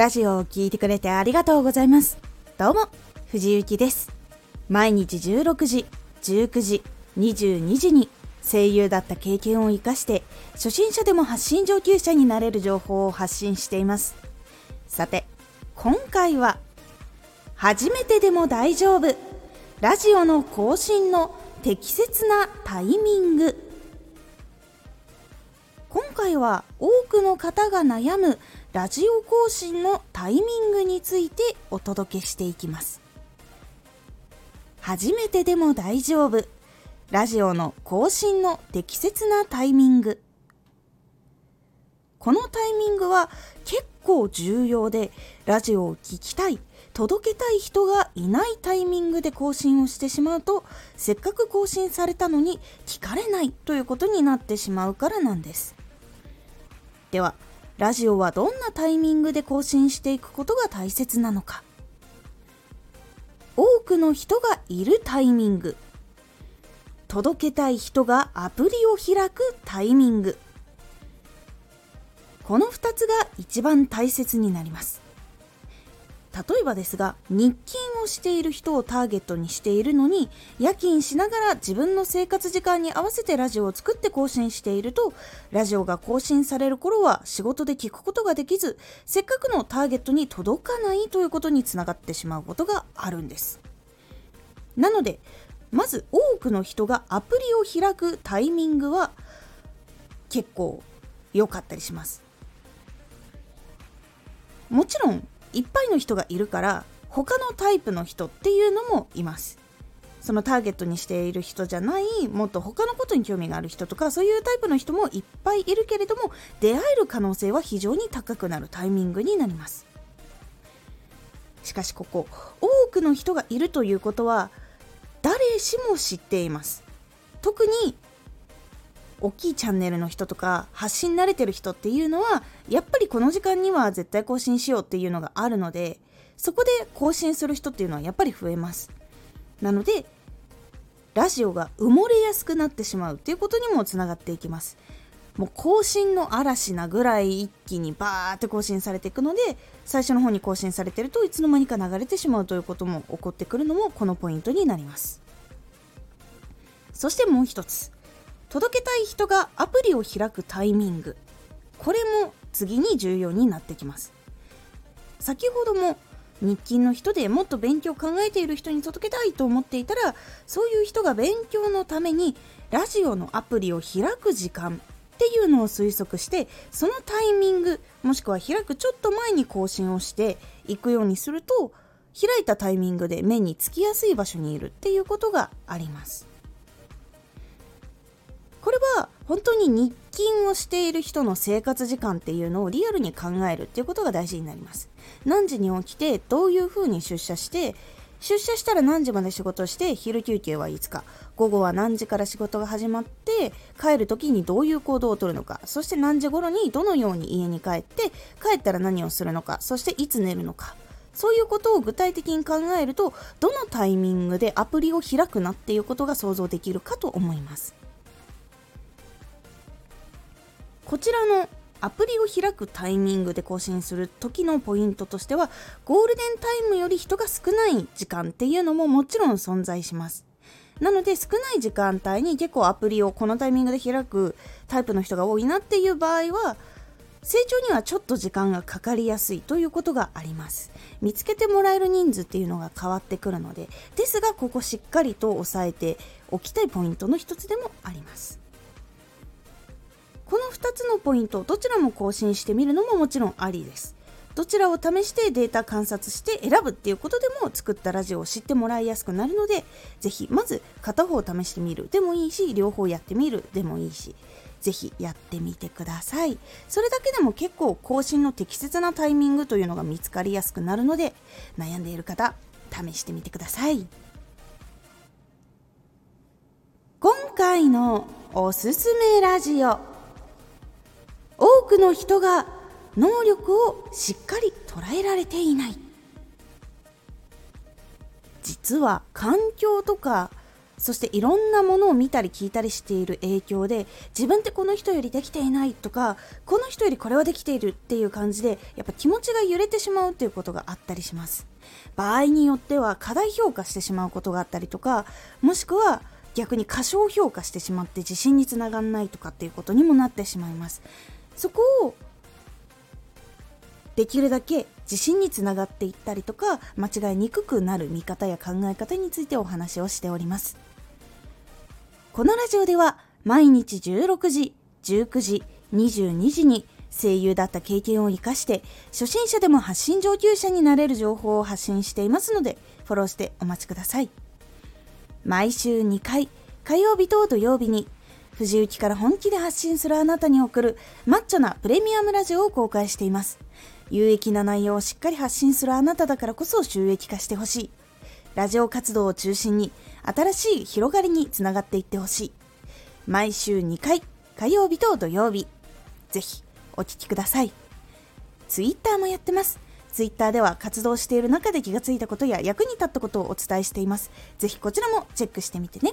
ラジオを聴いてくれてありがとうございます。どうも藤幸です。毎日16時19時22時に声優だった経験を生かして初心者でも発信上級者になれる情報を発信しています。さて今回は初めてでも大丈夫。ラジオの更新の適切なタイミング。今回は多くの方が悩むラジオ更新のタイミングについてお届けしていきます。初めてでも大丈夫。ラジオの更新の適切なタイミング。このタイミングは結構重要でラジオを聴きたい届けたい人がいないタイミングで更新をしてしまうとせっかく更新されたのに聞かれないということになってしまうからなんです。ではラジオはどんなタイミングで更新していくことが大切なのか。多くの人がいるタイミング。届けたい人がアプリを開くタイミング。この2つが一番大切になります。例えばですが日勤をしている人をターゲットにしているのに夜勤しながら自分の生活時間に合わせてラジオを作って更新しているとラジオが更新される頃は仕事で聞くことができずせっかくのターゲットに届かないということにつながってしまうことがあるんです。なのでまず多くの人がアプリを開くタイミングは結構良かったりします。もちろんいっぱいの人がいるから他のタイプの人っていうのもいます。そのターゲットにしている人じゃないもっと他のことに興味がある人とかそういうタイプの人もいっぱいいるけれども出会える可能性は非常に高くなるタイミングになります。しかしここ多くの人がいるということは誰しも知っています。特に大きいチャンネルの人とか発信慣れてる人っていうのはやっぱりこの時間には絶対更新しようっていうのがあるのでそこで更新する人っていうのはやっぱり増えます。なのでラジオが埋もれやすくなってしまうっていうことにもつながっていきます。もう更新の嵐なぐらい一気にバーって更新されていくので最初の方に更新されてるといつの間にか流れてしまうということも起こってくるのもこのポイントになります。そしてもう一つ。届けたい人がアプリを開くタイミング。これも次に重要になってきます。先ほども日勤の人でもっと勉強を考えている人に届けたいと思っていたらそういう人が勉強のためにラジオのアプリを開く時間っていうのを推測してそのタイミングもしくは開くちょっと前に更新をしていくようにすると開いたタイミングで目につきやすい場所にいるっていうことがあります。本当に日勤をしている人の生活時間っていうのをリアルに考えるっていうことが大事になります。何時に起きてどういうふうに出社して出社したら何時まで仕事して昼休憩はいつか。午後は何時から仕事が始まって帰る時にどういう行動をとるのか。そして何時頃にどのように家に帰って帰ったら何をするのか。そしていつ寝るのか。そういうことを具体的に考えるとどのタイミングでアプリを開くなっていうことが想像できるかと思います。こちらのアプリを開くタイミングで更新する時のポイントとしてはゴールデンタイムより人が少ない時間っていうのももちろん存在します。なので少ない時間帯に結構アプリをこのタイミングで開くタイプの人が多いなっていう場合は成長にはちょっと時間がかかりやすいということがあります。見つけてもらえる人数っていうのが変わってくるのでですがここしっかりと押さえておきたいポイントの一つでもあります。この2つのポイントどちらも更新してみるのももちろんありです。どちらを試してデータ観察して選ぶっていうことでも作ったラジオを知ってもらいやすくなるのでぜひまず片方試してみるでもいいし両方やってみるでもいいしぜひやってみてください。それだけでも結構更新の適切なタイミングというのが見つかりやすくなるので悩んでいる方試してみてください。今回のおすすめラジオ。多くの人が能力をしっかり捉えられていない。実は環境とかそしていろんなものを見たり聞いたりしている影響で自分ってこの人よりできていないとかこの人よりこれはできているっていう感じでやっぱ気持ちが揺れてしまうっていうことがあったりします。場合によっては過大評価してしまうことがあったりとかもしくは逆に過小評価してしまって自信につながらないとかっていうことにもなってしまいます。そこをできるだけ自信につながっていったりとか間違いにくくなる見方や考え方についてお話をしております。このラジオでは毎日16時、19時、22時に声優だった経験を生かして初心者でも発信上級者になれる情報を発信していますのでフォローしてお待ちください。毎週2回火曜日と土曜日に藤雪から本気で発信するあなたに送るマッチョなプレミアムラジオを公開しています。有益な内容をしっかり発信するあなただからこそ収益化してほしい。ラジオ活動を中心に新しい広がりにつながっていってほしい。毎週2回火曜日と土曜日。ぜひお聴きください。ツイッターもやってます。ツイッターでは活動している中で気がついたことや役に立ったことをお伝えしています。ぜひこちらもチェックしてみてね。